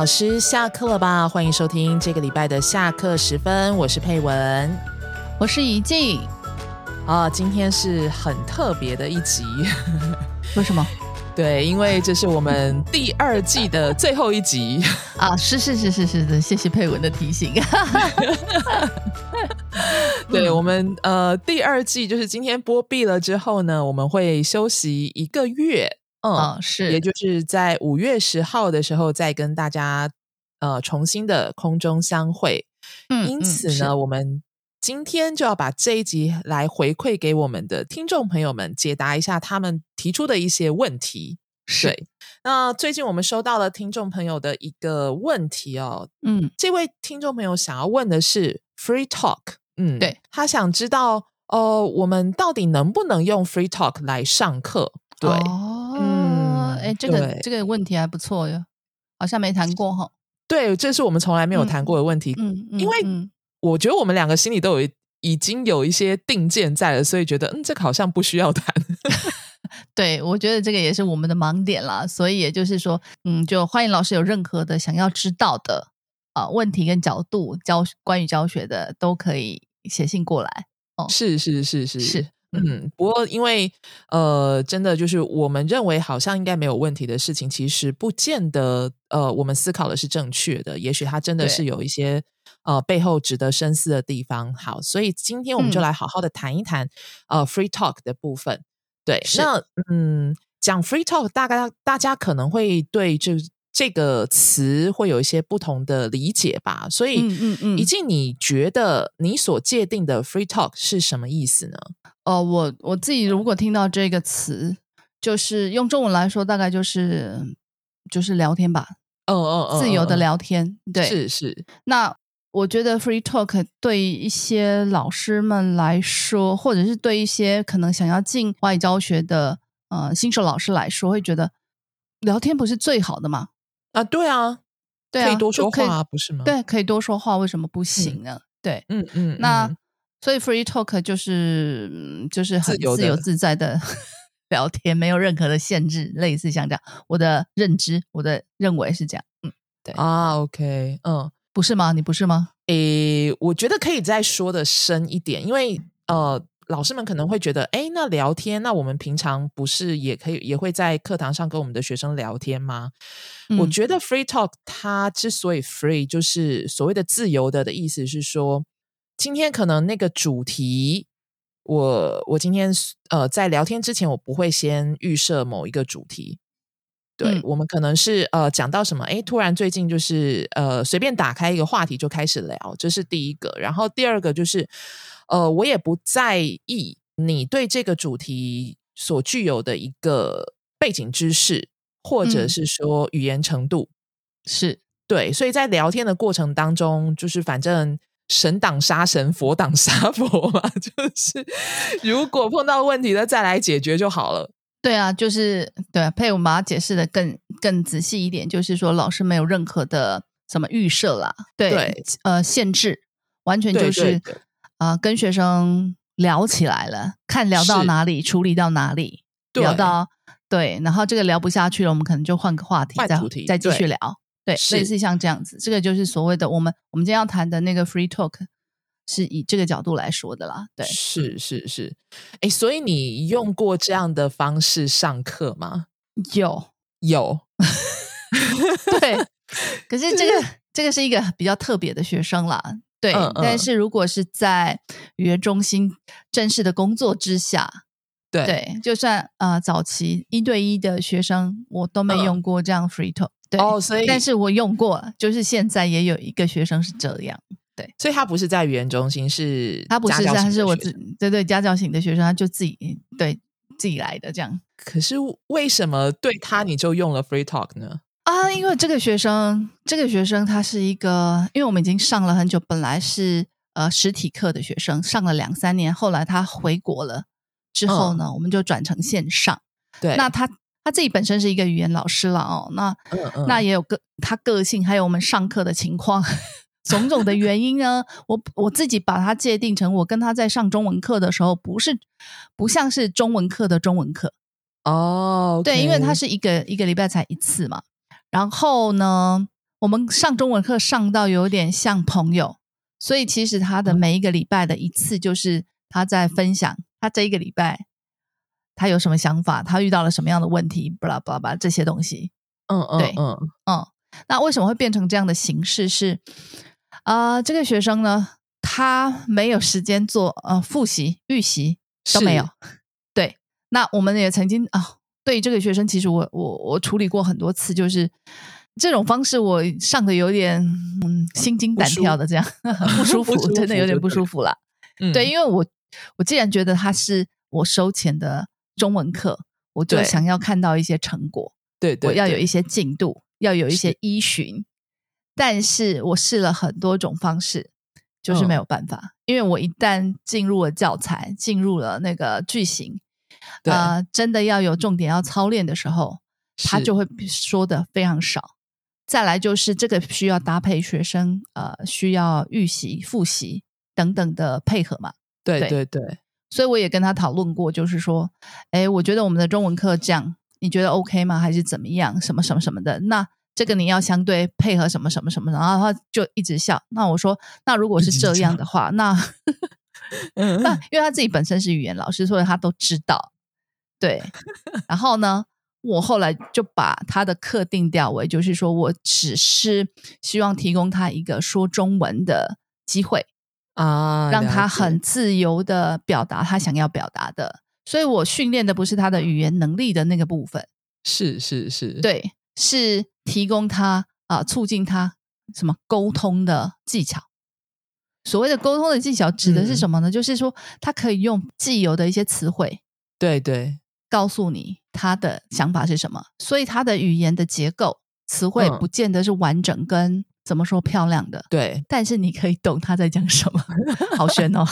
老师下课了吧？欢迎收听这个礼拜的下课时分，我是佩文，我是怡静。啊，今天是很特别的一集，为什么？对，因为这是我们第二季的最后一集啊！是是是是是的，谢谢佩文的提醒。对我们呃，第二季就是今天播毕了之后呢，我们会休息一个月。嗯，是，也就是在五月十号的时候再跟大家呃重新的空中相会。嗯，因此呢，我们今天就要把这一集来回馈给我们的听众朋友们，解答一下他们提出的一些问题。是，那最近我们收到了听众朋友的一个问题哦。嗯，这位听众朋友想要问的是 Free Talk。嗯，对他想知道哦，我们到底能不能用 Free Talk 来上课？对。哎，这个这个问题还不错哟，好像没谈过哈。对，这是我们从来没有谈过的问题。嗯，因为我觉得我们两个心里都有已经有一些定见在了，所以觉得嗯，这个好像不需要谈。对，我觉得这个也是我们的盲点啦。所以也就是说，嗯，就欢迎老师有任何的想要知道的啊问题跟角度教关于教学的，都可以写信过来。哦，是是是是是。嗯，不过因为呃，真的就是我们认为好像应该没有问题的事情，其实不见得呃，我们思考的是正确的。也许它真的是有一些呃背后值得深思的地方。好，所以今天我们就来好好的谈一谈呃 free talk 的部分。对，那嗯，讲 free talk，大概大家可能会对这。这个词会有一些不同的理解吧，所以，嗯嗯嗯，以及，你觉得你所界定的 free talk 是什么意思呢？哦，我我自己如果听到这个词，就是用中文来说，大概就是就是聊天吧，嗯嗯嗯，自由的聊天，对，是是。那我觉得 free talk 对一些老师们来说，或者是对一些可能想要进外语教学的呃新手老师来说，会觉得聊天不是最好的吗？啊，对啊，对啊，可以多说话，不是吗？对，可以多说话，为什么不行呢？对，嗯嗯，那所以 free talk 就是就是很自由自在的 聊天，没有任何的限制，类似像这样，我的认知，我的认为是这样，嗯，对啊，OK，嗯，不是吗？你不是吗？诶，我觉得可以再说的深一点，因为呃。老师们可能会觉得，哎，那聊天，那我们平常不是也可以也会在课堂上跟我们的学生聊天吗？我觉得 free talk 它之所以 free，就是所谓的自由的的意思是说，今天可能那个主题，我我今天呃在聊天之前，我不会先预设某一个主题。对我们可能是呃讲到什么，哎，突然最近就是呃随便打开一个话题就开始聊，这是第一个。然后第二个就是。呃，我也不在意你对这个主题所具有的一个背景知识，或者是说语言程度，是对。所以在聊天的过程当中，就是反正神挡杀神，佛挡杀 佛嘛，就是如果碰到问题了，再来解决就好了。对啊，就是对。配我们把它解释的更更仔细一点，就是说老师没有任何的什么预设啦，对，呃，限制，完全就是。啊，跟学生聊起来了，看聊到哪里，处理到哪里，聊到对，然后这个聊不下去了，我们可能就换个话题，再再继续聊，对，类似像这样子，这个就是所谓的我们我们今天要谈的那个 free talk，是以这个角度来说的啦，对，是是是，哎，所以你用过这样的方式上课吗？有。有，对，可是这个这个是一个比较特别的学生啦。对，但是如果是在语言中心正式的工作之下，对，就算呃早期一对一的学生，我都没用过这样 free talk。对，哦，所以，但是我用过，就是现在也有一个学生是这样。对，所以他不是在语言中心，是他不是，他是我自对对家教型的学生，他就自己对自己来的这样。可是为什么对他你就用了 free talk 呢？啊，因为这个学生，这个学生他是一个，因为我们已经上了很久，本来是呃实体课的学生，上了两三年，后来他回国了之后呢，我们就转成线上。对，那他他自己本身是一个语言老师了哦，那那也有个他个性，还有我们上课的情况，种种的原因呢，我我自己把他界定成，我跟他在上中文课的时候，不是不像是中文课的中文课。哦，对，因为他是一个一个礼拜才一次嘛。然后呢，我们上中文课上到有点像朋友，所以其实他的每一个礼拜的一次，就是他在分享他这一个礼拜他有什么想法，他遇到了什么样的问题，巴拉巴拉这些东西。嗯嗯，对，嗯嗯。那为什么会变成这样的形式？是啊，这个学生呢，他没有时间做呃复习、预习都没有。对，那我们也曾经啊，对于这个学生，其实我我我处理过很多次，就是这种方式，我上的有点嗯心惊胆跳的，这样 不舒 服，真的有点不舒服了。对，因为我我既然觉得他是我收钱的中文课，我就想要看到一些成果，对，我要有一些进度。要有一些依循，但是我试了很多种方式，就是没有办法。因为我一旦进入了教材，进入了那个句型，呃，真的要有重点要操练的时候，他就会说的非常少。再来就是这个需要搭配学生，呃，需要预习、复习等等的配合嘛。对对对，所以我也跟他讨论过，就是说，哎，我觉得我们的中文课这样。你觉得 OK 吗？还是怎么样？什么什么什么的？那这个你要相对配合什么什么什么？然后他就一直笑。那我说，那如果是这样的话，那 那因为他自己本身是语言老师，所以他都知道。对。然后呢，我后来就把他的课定调为，就是说我只是希望提供他一个说中文的机会啊，让他很自由的表达他想要表达的。所以我训练的不是他的语言能力的那个部分，是是是，对，是提供他啊，促进他什么沟通的技巧。所谓的沟通的技巧指的是什么呢？就是说他可以用既有的一些词汇，对对，告诉你他的想法是什么。所以他的语言的结构词汇不见得是完整跟怎么说漂亮的，对，但是你可以懂他在讲什么，好悬哦。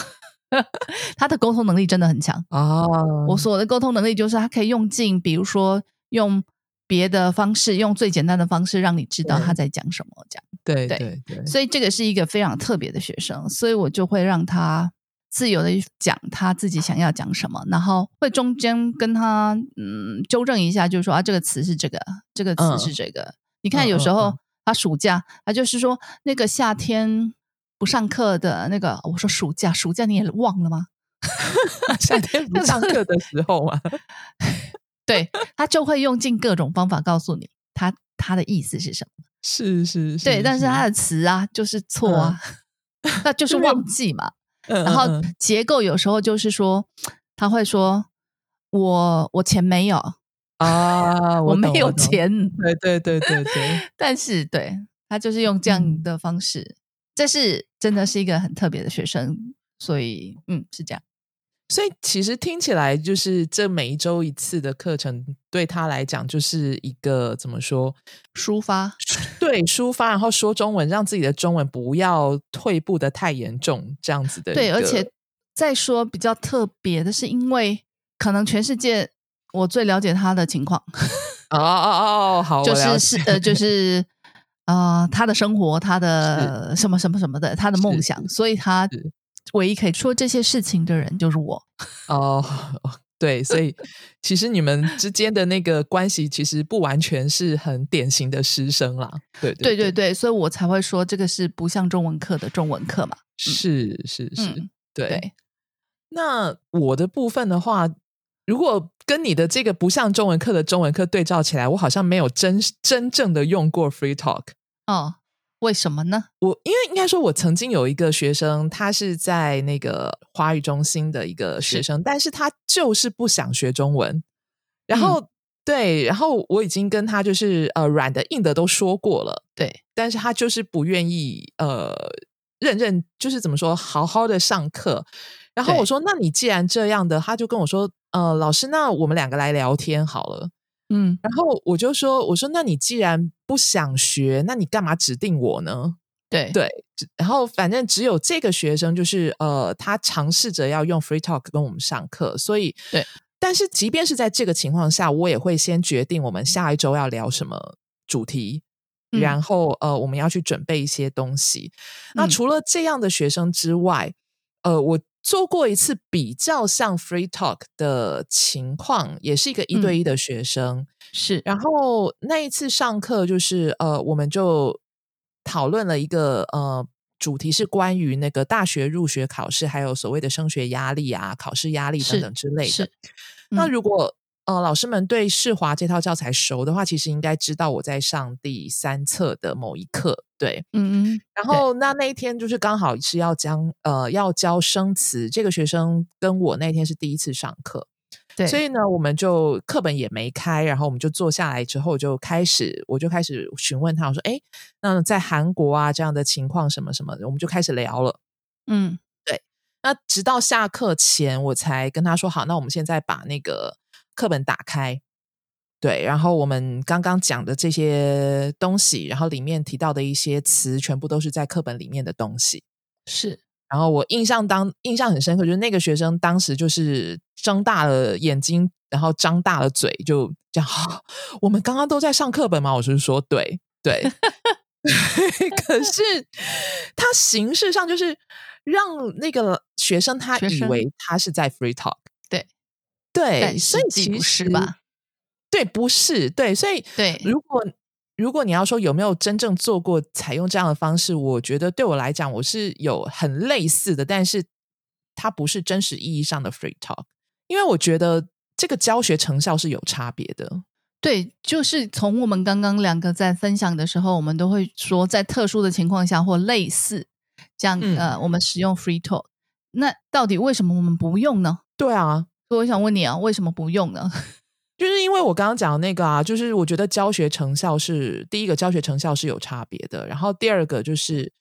他的沟通能力真的很强哦！我说的沟通能力就是他可以用尽，比如说用别的方式，用最简单的方式让你知道他在讲什么。这样对对对，所以这个是一个非常特别的学生，所以我就会让他自由的讲他自己想要讲什么，然后会中间跟他嗯纠正一下，就是说啊这个词是这个，这个词是这个。你看有时候他暑假他就是说那个夏天。不上课的那个，我说暑假，暑假你也忘了吗？夏天不上课的时候嘛，对他就会用尽各种方法告诉你他他的意思是什么。是是，是对，但是他的词啊就是错啊，那就是忘记嘛。然后结构有时候就是说他会说我我钱没有啊，我没有钱。对对对对对，但是对他就是用这样的方式。这是真的是一个很特别的学生，所以嗯是这样，所以其实听起来就是这每一周一次的课程对他来讲就是一个怎么说抒发，对抒发，然后说中文，让自己的中文不要退步的太严重，这样子的。对，而且再说比较特别的是，因为可能全世界我最了解他的情况。哦哦哦，好，就是是呃就是。啊，他的生活，他 的什么什么什么的，他的梦想，所以他唯一可以说这些事情的人就是我。哦，对，所以其实你们之间的那个关系，其实不完全是很典型的师生啦。对对对对，所以我才会说这个是不像中文课的中文课嘛。是是是，对。那我的部分的话，如果跟你的这个不像中文课的中文课对照起来，我好像没有真真正的用过 Free Talk。哦，为什么呢？我因为应该说，我曾经有一个学生，他是在那个华语中心的一个学生，但是他就是不想学中文。然后对，然后我已经跟他就是呃软的硬的都说过了，对，但是他就是不愿意呃认认，就是怎么说好好的上课。然后我说，那你既然这样的，他就跟我说，呃，老师，那我们两个来聊天好了。嗯，然后我就说，我说，那你既然不想学，那你干嘛指定我呢？对对，然后反正只有这个学生，就是呃，他尝试着要用 Free Talk 跟我们上课，所以对。但是即便是在这个情况下，我也会先决定我们下一周要聊什么主题，然后呃，我们要去准备一些东西。那除了这样的学生之外，呃，我。做过一次比较像 free talk 的情况，也是一个一对一的学生，是。然后那一次上课就是呃，我们就讨论了一个呃主题，是关于那个大学入学考试，还有所谓的升学压力啊、考试压力等等之类的。那如果呃老师们对世华这套教材熟的话，其实应该知道我在上第三册的某一课。对，嗯嗯。然后那那一天就是刚好是要将呃要教生词，这个学生跟我那天是第一次上课。对所以呢，我们就课本也没开，然后我们就坐下来之后就开始，我就开始询问他，我说：“哎，那在韩国啊这样的情况什么什么的，我们就开始聊了。”嗯，对。那直到下课前，我才跟他说：“好，那我们现在把那个课本打开。”对，然后我们刚刚讲的这些东西，然后里面提到的一些词，全部都是在课本里面的东西。是。然后我印象当印象很深刻，就是那个学生当时就是睁大了眼睛，然后张大了嘴，就这样。我们刚刚都在上课本吗？我是说，对 对。可是他形式上就是让那个学生他以为他是在 free talk，对对，所以其实吧，对，不是对，所以对，如果。如果你要说有没有真正做过采用这样的方式，我觉得对我来讲我是有很类似的，但是它不是真实意义上的 free talk，因为我觉得这个教学成效是有差别的。对，就是从我们刚刚两个在分享的时候，我们都会说在特殊的情况下或类似这样，呃，我们使用 free talk。那到底为什么我们不用呢？对啊，所以我想问你啊，为什么不用呢？就是因为我刚刚讲的那个啊，就是我觉得教学成效是第一个，教学成效是有差别的。然后第二个就是，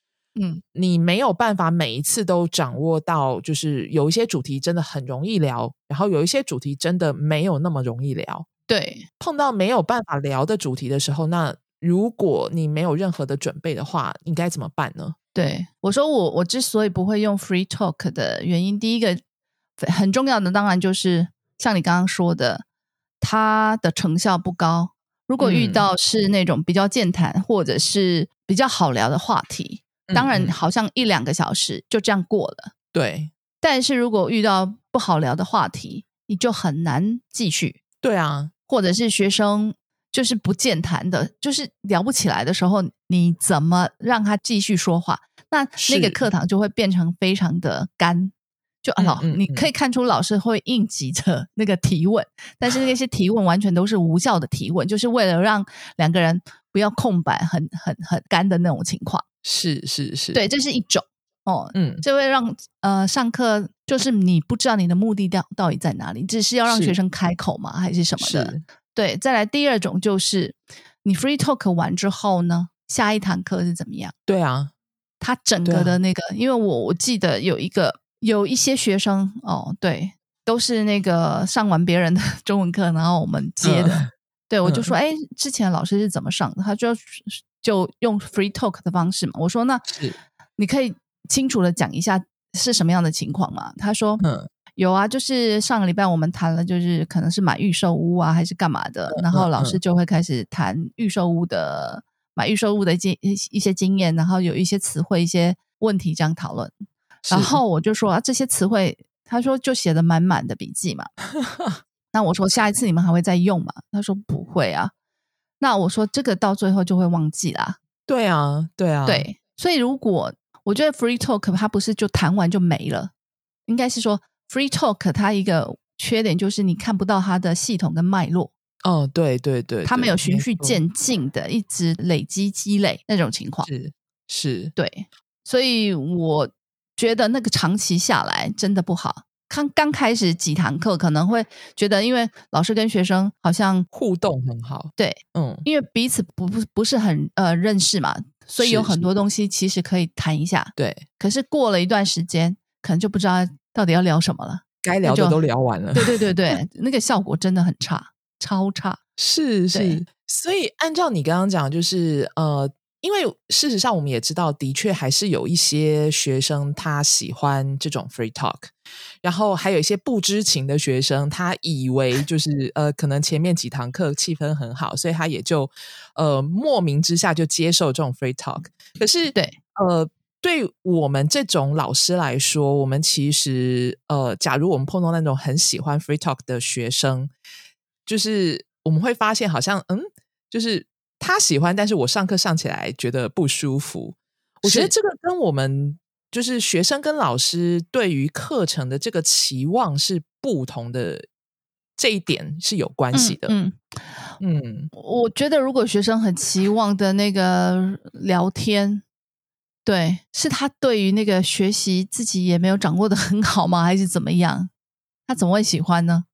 嗯，你没有办法每一次都掌握到，就是有一些主题真的很容易聊，然后有一些主题真的没有那么容易聊。对，碰到没有办法聊的主题的时候，那如果你没有任何的准备的话，应该怎么办呢？对我说，我我之所以不会用 free talk 的原因，第一个很重要的当然就是像你刚刚说的。它的成效不高。如果遇到是那种比较健谈或者是比较好聊的话题，当然好像一两个小时就这样过了。对。但是如果遇到不好聊的话题，你就很难继续。对啊。或者是学生就是不健谈的，就是聊不起来的时候，你怎么让他继续说话？那那个课堂就会变成非常的干。就老，你可以看出老师会应急的那个提问，但是那些提问完全都是无效的提问，就是为了让两个人不要空白，很很很干的那种情况。是是是，对，这是一种哦，嗯，这会让呃上课就是你不知道你的目的到到底在哪里，只是要让学生开口吗，还是什么的？对，再来第二种就是你 free talk 完之后呢，下一堂课是怎么样？对啊，他整个的那个，因为我我记得有一个。有一些学生哦，对，都是那个上完别人的 中文课，然后我们接的。对，我就说，哎，之前老师是怎么上的？他就就用 free talk 的方式嘛。我说，那你可以清楚的讲一下是什么样的情况嘛？他说，嗯，有啊，就是上个礼拜我们谈了，就是可能是买预售屋啊，还是干嘛的，然后老师就会开始谈预售屋的买预售屋的经一些经验，然后有一些词汇、一些问题这样讨论。然后我就说啊，这些词汇，他说就写的满满的笔记嘛。那我说下一次你们还会再用吗？他说不会啊。那我说这个到最后就会忘记啦。对啊，对啊，对。所以如果我觉得 free talk 它不是就谈完就没了，应该是说 free talk 它一个缺点就是你看不到它的系统跟脉络。哦，对对对，它没有循序渐进的一直累积积累那种情况。是是，对。所以我。觉得那个长期下来真的不好。刚刚开始几堂课可能会觉得，因为老师跟学生好像互动很好，对，嗯，因为彼此不不不是很呃认识嘛，所以有很多东西其实可以谈一下。对，可是过了一段时间，可能就不知道到底要聊什么了。该聊的都聊完了。对对对对，那个效果真的很差，超差。是是，所以按照你刚刚讲，就是呃。因为事实上，我们也知道，的确还是有一些学生他喜欢这种 free talk，然后还有一些不知情的学生，他以为就是 呃，可能前面几堂课气氛很好，所以他也就呃莫名之下就接受这种 free talk。可是，对呃，对我们这种老师来说，我们其实呃，假如我们碰到那种很喜欢 free talk 的学生，就是我们会发现，好像嗯，就是。他喜欢，但是我上课上起来觉得不舒服。我觉得这个跟我们就是学生跟老师对于课程的这个期望是不同的，这一点是有关系的。嗯嗯，我觉得如果学生很期望的那个聊天，对，是他对于那个学习自己也没有掌握的很好吗？还是怎么样？他怎么会喜欢呢？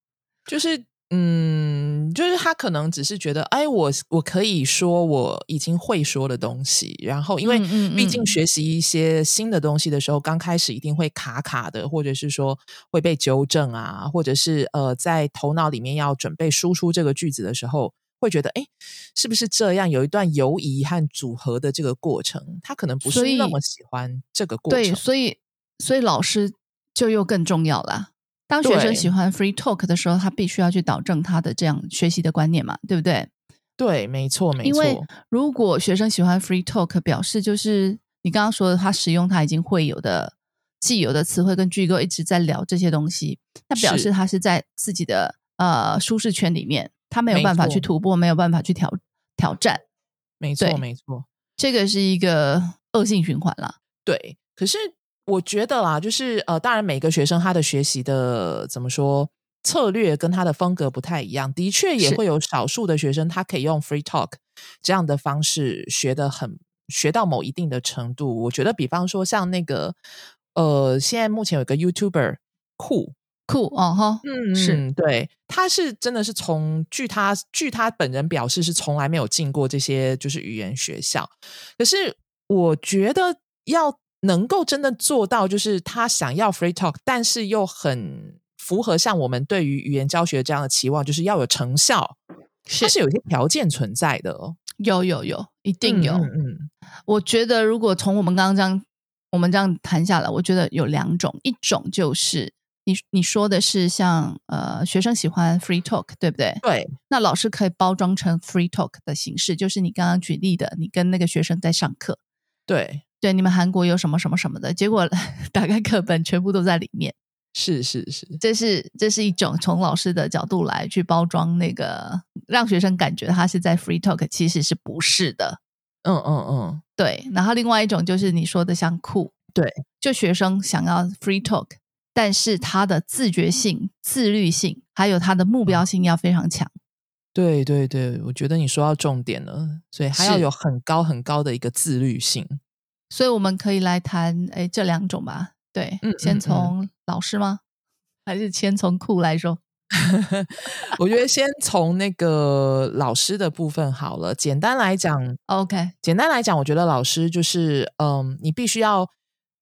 就是。嗯，就是他可能只是觉得，哎，我我可以说我已经会说的东西，然后因为毕竟学习一些新的东西的时候，刚开始一定会卡卡的，或者是说会被纠正啊，或者是呃，在头脑里面要准备输出这个句子的时候，会觉得，哎，是不是这样？有一段犹疑和组合的这个过程，他可能不是那么喜欢这个过程，对，所以所以老师就又更重要了。当学生喜欢 free talk 的时候，他必须要去导正他的这样学习的观念嘛，对不对？对，没错，没错。因为如果学生喜欢 free talk，表示就是你刚刚说的，他使用他已经会有的既有的词汇跟句构，一直在聊这些东西，那表示他是在自己的呃舒适圈里面，他没有办法去突破，没有办法去挑挑战。没错，没错，这个是一个恶性循环了。对，可是。我觉得啦，就是呃，当然每个学生他的学习的怎么说策略跟他的风格不太一样，的确也会有少数的学生他可以用 free talk 这样的方式学的很学到某一定的程度。我觉得，比方说像那个呃，现在目前有个 YouTuber 酷酷哦哈，嗯，是对，他是真的是从据他据他本人表示是从来没有进过这些就是语言学校，可是我觉得要。能够真的做到，就是他想要 free talk，但是又很符合像我们对于语言教学这样的期望，就是要有成效，它是有一些条件存在的哦。有有有，一定有。嗯，我觉得如果从我们刚刚这样，我们这样谈下来，我觉得有两种，一种就是你你说的是像呃学生喜欢 free talk，对不对？对。那老师可以包装成 free talk 的形式，就是你刚刚举例的，你跟那个学生在上课，对。对，你们韩国有什么什么什么的，结果 打开课本全部都在里面。是是是，这是这是一种从老师的角度来去包装那个，让学生感觉他是在 free talk，其实是不是的。嗯嗯嗯，对。然后另外一种就是你说的像酷，对，就学生想要 free talk，但是他的自觉性、自律性还有他的目标性要非常强。对对对，我觉得你说到重点了，所以还要有很高很高的一个自律性。所以我们可以来谈，哎，这两种吧。对，先从老师吗？还是先从酷来说？我觉得先从那个老师的部分好了。简单来讲，OK。简单来讲，我觉得老师就是，嗯，你必须要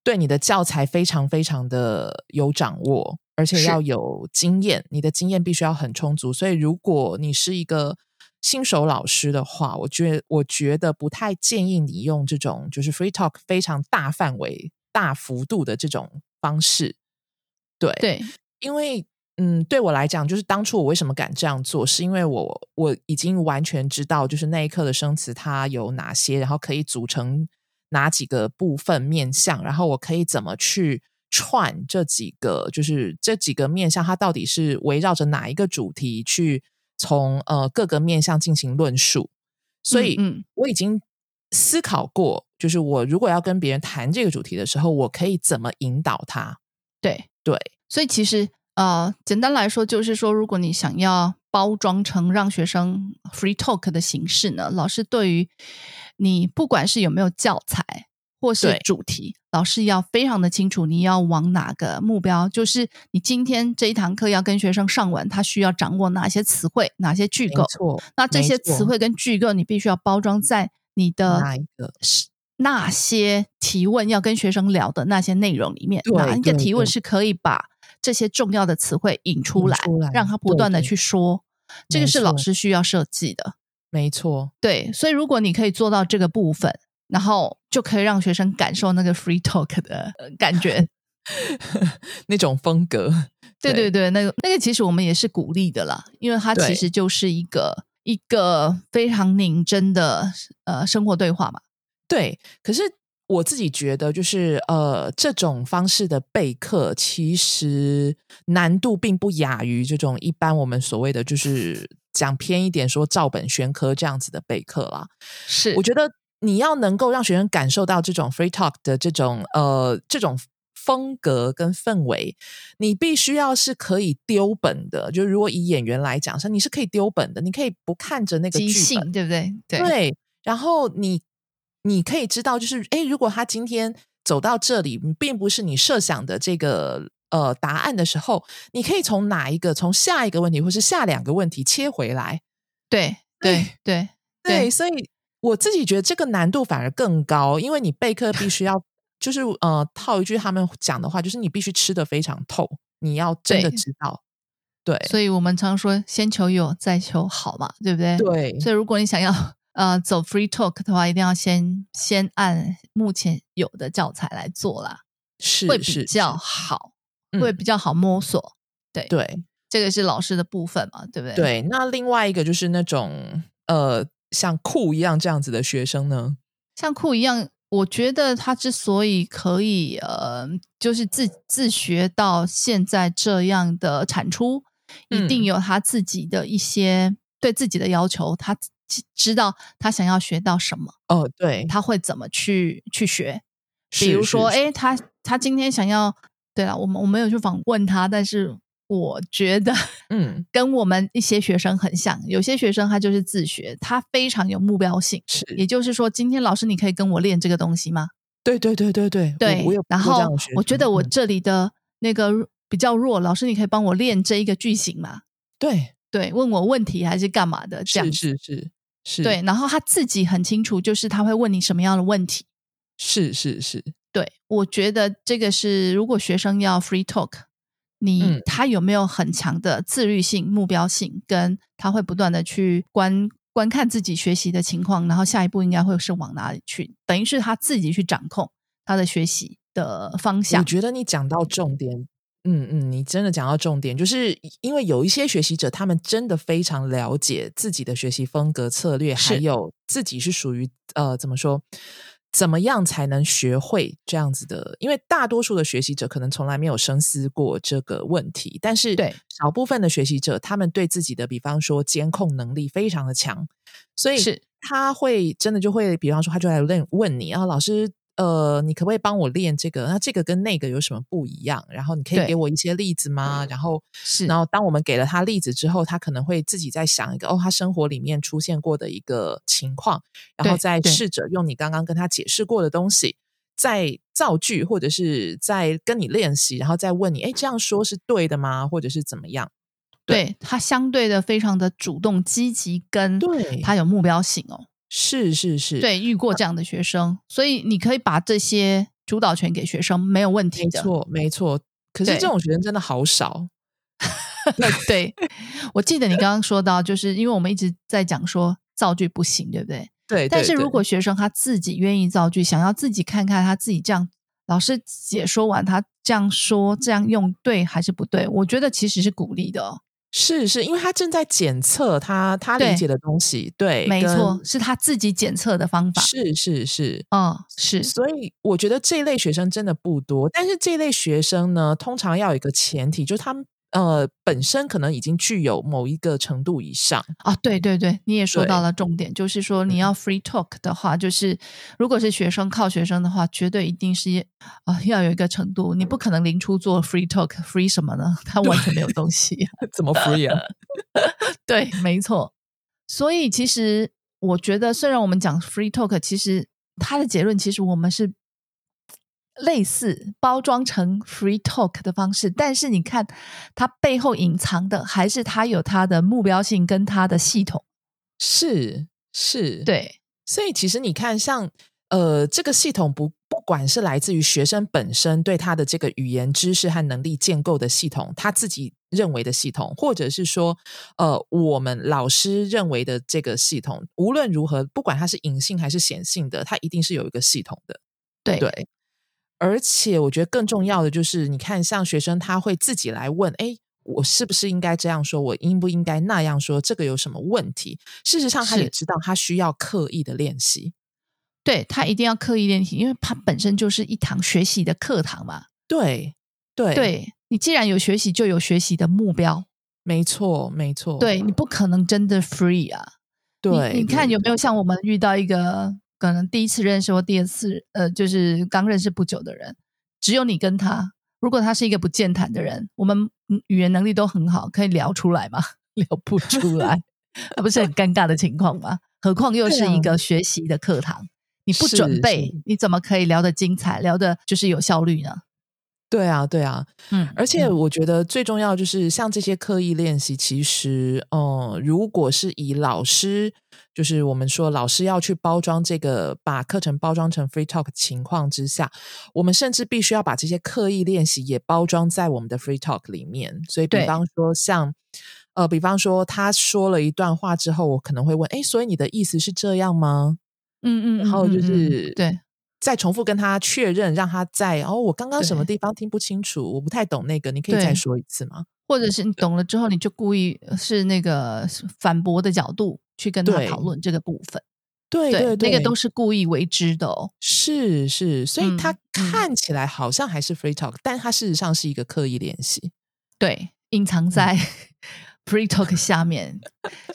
对你的教材非常非常的有掌握，而且要有经验。你的经验必须要很充足。所以，如果你是一个新手老师的话，我觉我觉得不太建议你用这种就是 free talk 非常大范围、大幅度的这种方式。对对，因为嗯，对我来讲，就是当初我为什么敢这样做，是因为我我已经完全知道，就是那一刻的生词它有哪些，然后可以组成哪几个部分面向，然后我可以怎么去串这几个，就是这几个面向，它到底是围绕着哪一个主题去。从呃各个面向进行论述，所以嗯，我已经思考过，就是我如果要跟别人谈这个主题的时候，我可以怎么引导他？对。对，所以其实呃，简单来说就是说，如果你想要包装成让学生 free talk 的形式呢，老师对于你不管是有没有教材或是主题。老师要非常的清楚，你要往哪个目标？就是你今天这一堂课要跟学生上完，他需要掌握哪些词汇、哪些句构？错，那这些词汇跟句构，你必须要包装在你的哪一个？是那些提问要跟学生聊的那些内容里面，哪一个提问是可以把这些重要的词汇引出来，让他不断的去说？这个是老师需要设计的。没错，对，所以如果你可以做到这个部分。然后就可以让学生感受那个 free talk 的感觉，那种风格。对对对，那个那个其实我们也是鼓励的啦，因为它其实就是一个一个非常拧真的呃生活对话嘛。对，可是我自己觉得，就是呃这种方式的备课，其实难度并不亚于这种一般我们所谓的就是讲偏一点，说照本宣科这样子的备课啦。是，我觉得你要能够让学生感受到这种 free talk 的这种呃这种风格跟氛围，你必须要是可以丢本的。就如果以演员来讲，说你是可以丢本的，你可以不看着那个剧本，对不对？对。然后你你可以知道，就是哎，如果他今天走到这里，并不是你设想的这个。呃，答案的时候，你可以从哪一个，从下一个问题，或是下两个问题切回来。对，对，对，对，所以我自己觉得这个难度反而更高，因为你备课必须要，就是呃，套一句他们讲的话，就是你必须吃的非常透，你要真的知道。对，所以我们常说先求有，再求好嘛，对不对？对。所以如果你想要呃走 free talk 的话，一定要先先按目前有的教材来做啦，是会比较好。会比较好摸索，对对，这个是老师的部分嘛，对不对？对，那另外一个就是那种呃，像酷一样这样子的学生呢，像酷一样，我觉得他之所以可以呃，就是自自学到现在这样的产出，一定有他自己的一些对自己的要求，他知道他想要学到什么哦，对，他会怎么去去学，比如说，哎，他他今天想要。对了，我们我没有去访问他，但是我觉得，嗯，跟我们一些学生很像。有些学生他就是自学，他非常有目标性。是，也就是说，今天老师你可以跟我练这个东西吗？对对对对对对。我有。然后我觉得我这里的那个比较弱，老师你可以帮我练这一个句型吗？对对，问我问题还是干嘛的？这样是是是。对，然后他自己很清楚，就是他会问你什么样的问题。是是是。对，我觉得这个是，如果学生要 free talk，你他有没有很强的自律性、目标性，跟他会不断的去观观看自己学习的情况，然后下一步应该会是往哪里去？等于是他自己去掌控他的学习的方向。我觉得你讲到重点，嗯嗯，你真的讲到重点，就是因为有一些学习者，他们真的非常了解自己的学习风格、策略，还有自己是属于呃，怎么说？怎么样才能学会这样子的？因为大多数的学习者可能从来没有深思过这个问题，但是对少部分的学习者，他们对自己的，比方说监控能力非常的强，所以是他会真的就会，比方说他就来问问你啊，老师。呃，你可不可以帮我练这个？那这个跟那个有什么不一样？然后你可以给我一些例子吗？然后是，然后当我们给了他例子之后，他可能会自己在想一个哦，他生活里面出现过的一个情况，然后再试着用你刚刚跟他解释过的东西，再造句，或者是在跟你练习，然后再问你，哎，这样说是对的吗？或者是怎么样？对他相对的非常的主动积极，跟对他有目标性哦。是是是，对，遇过这样的学生，所以你可以把这些主导权给学生，没有问题的。没错，没错。可是这种学生真的好少。对，我记得你刚刚说到，就是因为我们一直在讲说造句不行，对不对？对。但是如果学生他自己愿意造句，想要自己看看他自己这样，老师解说完他这样说这样用对还是不对？我觉得其实是鼓励的。是是，因为他正在检测他他理解的东西，对，没错，是他自己检测的方法。是是是，嗯，是。所以我觉得这一类学生真的不多，但是这一类学生呢，通常要有一个前提，就是他们。呃，本身可能已经具有某一个程度以上啊，对对对，你也说到了重点，就是说你要 free talk 的话，就是如果是学生靠学生的话，绝对一定是啊要有一个程度，你不可能零出做 free talk，free 什么呢？他完全没有东西，怎么 free 啊？对，没错。所以其实我觉得，虽然我们讲 free talk，其实他的结论其实我们是。类似包装成 free talk 的方式，但是你看它背后隐藏的还是它有它的目标性跟它的系统，是是，对，所以其实你看，像呃这个系统不不管是来自于学生本身对他的这个语言知识和能力建构的系统，他自己认为的系统，或者是说呃我们老师认为的这个系统，无论如何，不管它是隐性还是显性的，它一定是有一个系统的，对对。而且我觉得更重要的就是，你看，像学生他会自己来问：“哎，我是不是应该这样说？我应不应该那样说？这个有什么问题？”事实上，他也知道他需要刻意的练习。对他一定要刻意练习，因为他本身就是一堂学习的课堂嘛。对对对，你既然有学习，就有学习的目标。没错，没错，对你不可能真的 free 啊。对，你看有没有像我们遇到一个可能第一次认识或第二次，呃，就是刚认识不久的人，只有你跟他。如果他是一个不健谈的人，我们语言能力都很好，可以聊出来吗？聊不出来，那不是很尴尬的情况吗？何况又是一个学习的课堂，你不准备，你怎么可以聊得精彩，聊得就是有效率呢？对啊，对啊，嗯，而且我觉得最重要就是像这些刻意练习，其实，嗯，如果是以老师，就是我们说老师要去包装这个，把课程包装成 free talk 情况之下，我们甚至必须要把这些刻意练习也包装在我们的 free talk 里面。所以，比方说像，呃，比方说他说了一段话之后，我可能会问，哎，所以你的意思是这样吗？嗯嗯，然后就是对。再重复跟他确认，让他在哦，我刚刚什么地方听不清楚，我不太懂那个，你可以再说一次吗？或者是你懂了之后，你就故意是那个反驳的角度去跟他讨论这个部分。对对对，那个都是故意为之的哦。是是，所以他看起来好像还是 free talk，但他事实上是一个刻意练习。对，隐藏在 free talk 下面，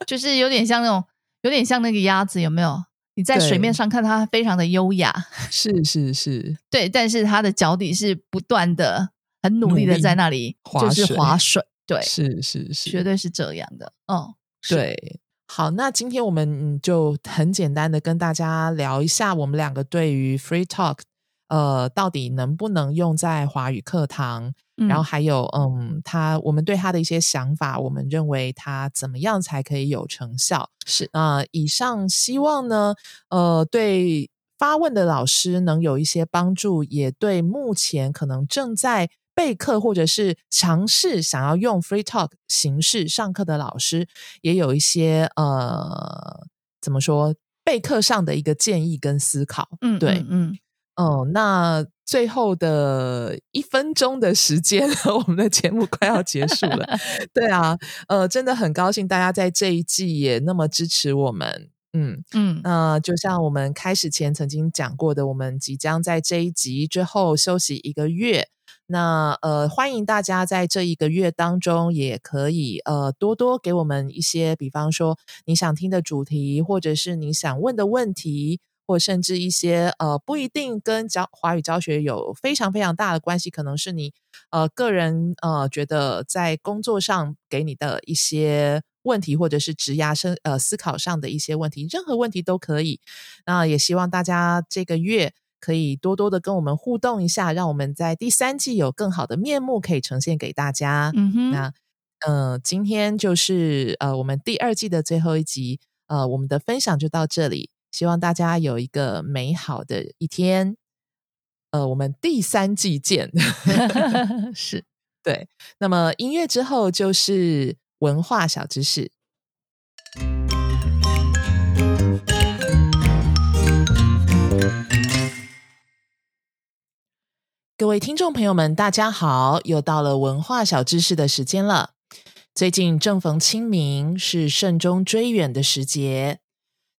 就是有点像那种，有点像那个鸭子，有没有？你在水面上看它非常的优雅，是是是，对，但是它的脚底是不断的很努力的在那里就是划水，对，是是是，绝对是这样的，嗯，对，好，那今天我们就很简单的跟大家聊一下我们两个对于 free talk。呃，到底能不能用在华语课堂？然后还有，嗯，他我们对他的一些想法，我们认为他怎么样才可以有成效？是啊，以上希望呢，呃，对发问的老师能有一些帮助，也对目前可能正在备课或者是尝试想要用 free talk 形式上课的老师，也有一些呃，怎么说备课上的一个建议跟思考。嗯，对，嗯。哦，那最后的一分钟的时间，我们的节目快要结束了。对啊，呃，真的很高兴大家在这一季也那么支持我们。嗯嗯，那就像我们开始前曾经讲过的，我们即将在这一集之后休息一个月。那呃，欢迎大家在这一个月当中，也可以呃多多给我们一些，比方说你想听的主题，或者是你想问的问题。或甚至一些呃不一定跟教华语教学有非常非常大的关系，可能是你呃个人呃觉得在工作上给你的一些问题，或者是职涯生呃思考上的一些问题，任何问题都可以。那也希望大家这个月可以多多的跟我们互动一下，让我们在第三季有更好的面目可以呈现给大家。嗯哼，那呃今天就是呃我们第二季的最后一集，呃我们的分享就到这里。希望大家有一个美好的一天。呃，我们第三季见。是对。那么音乐之后就是文化小知识。各位听众朋友们，大家好！又到了文化小知识的时间了。最近正逢清明，是慎终追远的时节。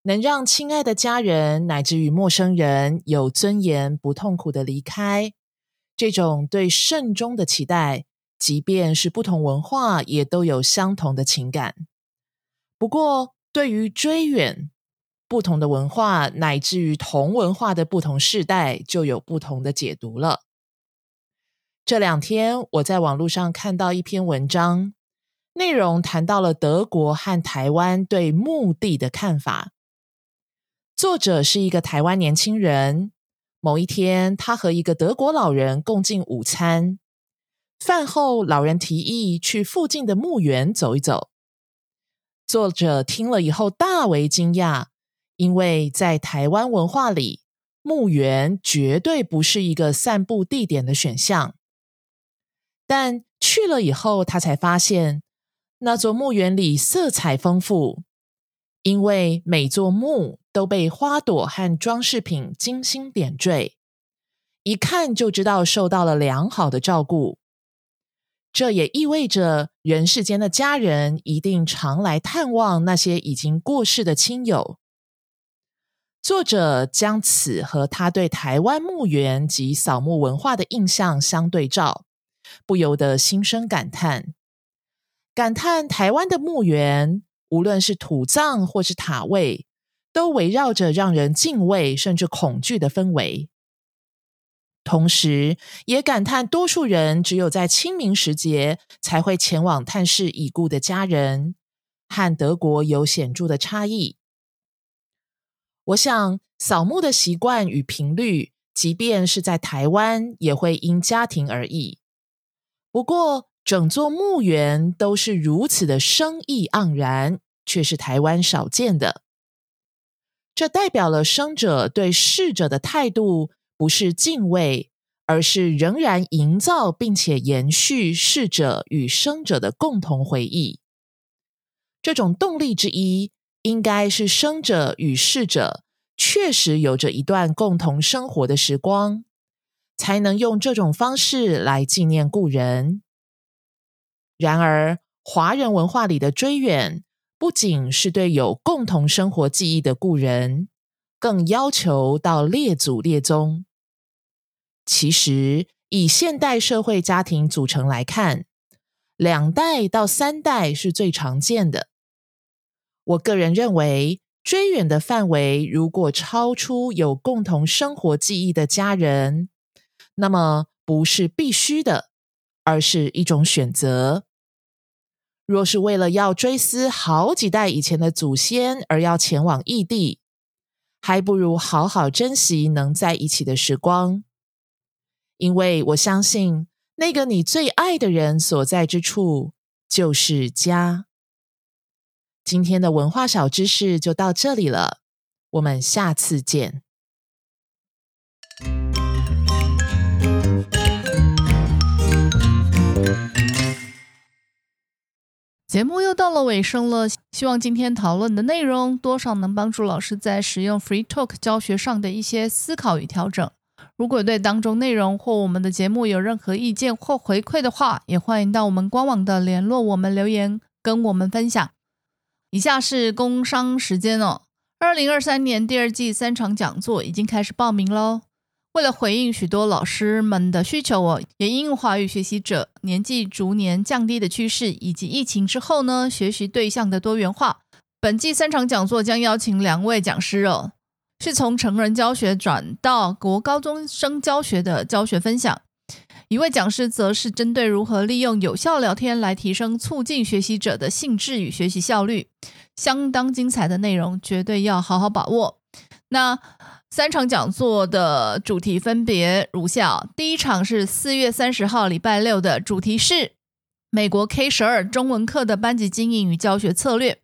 能让亲爱的家人乃至于陌生人有尊严、不痛苦的离开，这种对慎终的期待，即便是不同文化，也都有相同的情感。不过，对于追远，不同的文化乃至于同文化的不同世代，就有不同的解读了。这两天，我在网络上看到一篇文章，内容谈到了德国和台湾对墓地的看法。作者是一个台湾年轻人。某一天，他和一个德国老人共进午餐。饭后，老人提议去附近的墓园走一走。作者听了以后大为惊讶，因为在台湾文化里，墓园绝对不是一个散步地点的选项。但去了以后，他才发现那座墓园里色彩丰富。因为每座墓都被花朵和装饰品精心点缀，一看就知道受到了良好的照顾。这也意味着人世间的家人一定常来探望那些已经过世的亲友。作者将此和他对台湾墓园及扫墓文化的印象相对照，不由得心生感叹。感叹台湾的墓园，无论是土葬或是塔位，都围绕着让人敬畏甚至恐惧的氛围。同时，也感叹多数人只有在清明时节才会前往探视已故的家人，和德国有显著的差异。我想，扫墓的习惯与频率，即便是在台湾，也会因家庭而异。不过，整座墓园都是如此的生意盎然，却是台湾少见的。这代表了生者对逝者的态度。不是敬畏，而是仍然营造并且延续逝者与生者的共同回忆。这种动力之一，应该是生者与逝者确实有着一段共同生活的时光，才能用这种方式来纪念故人。然而，华人文化里的追远，不仅是对有共同生活记忆的故人，更要求到列祖列宗。其实，以现代社会家庭组成来看，两代到三代是最常见的。我个人认为，追远的范围如果超出有共同生活记忆的家人，那么不是必须的，而是一种选择。若是为了要追思好几代以前的祖先而要前往异地，还不如好好珍惜能在一起的时光。因为我相信，那个你最爱的人所在之处就是家。今天的文化小知识就到这里了，我们下次见。节目又到了尾声了，希望今天讨论的内容多少能帮助老师在使用 Free Talk 教学上的一些思考与调整。如果对当中内容或我们的节目有任何意见或回馈的话，也欢迎到我们官网的联络我们留言跟我们分享。以下是工商时间哦。二零二三年第二季三场讲座已经开始报名喽。为了回应许多老师们的需求我，也因华语学习者年纪逐年降低的趋势，以及疫情之后呢学习对象的多元化，本季三场讲座将邀请两位讲师哦。是从成人教学转到国高中生教学的教学分享，一位讲师则是针对如何利用有效聊天来提升、促进学习者的兴致与学习效率，相当精彩的内容，绝对要好好把握。那三场讲座的主题分别如下：第一场是四月三十号礼拜六的主题是美国 K 十二中文课的班级经营与教学策略。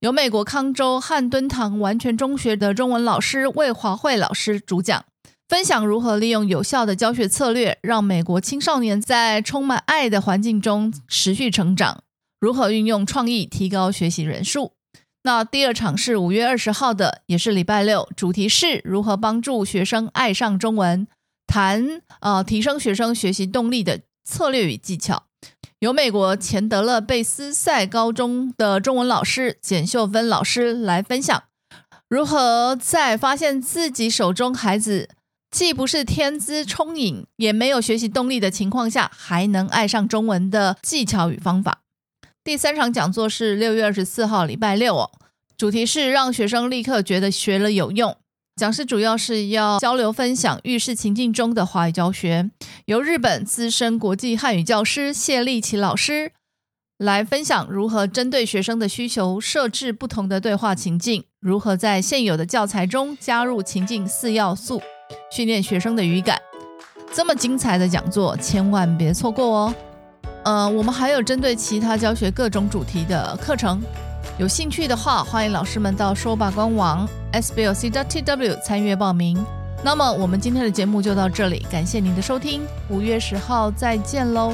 由美国康州汉敦堂完全中学的中文老师魏华慧老师主讲，分享如何利用有效的教学策略，让美国青少年在充满爱的环境中持续成长；如何运用创意提高学习人数。那第二场是五月二十号的，也是礼拜六，主题是如何帮助学生爱上中文，谈呃提升学生学习动力的策略与技巧。由美国钱德勒贝斯赛高中的中文老师简秀芬老师来分享，如何在发现自己手中孩子既不是天资聪颖，也没有学习动力的情况下，还能爱上中文的技巧与方法。第三场讲座是六月二十四号礼拜六哦，主题是让学生立刻觉得学了有用。讲师主要是要交流分享遇事情境中的华语教学，由日本资深国际汉语教师谢立奇老师来分享如何针对学生的需求设置不同的对话情境，如何在现有的教材中加入情境四要素，训练学生的语感。这么精彩的讲座，千万别错过哦！呃，我们还有针对其他教学各种主题的课程。有兴趣的话，欢迎老师们到说吧官网 sblc.tw 参与报名。那么，我们今天的节目就到这里，感谢您的收听，五月十号再见喽。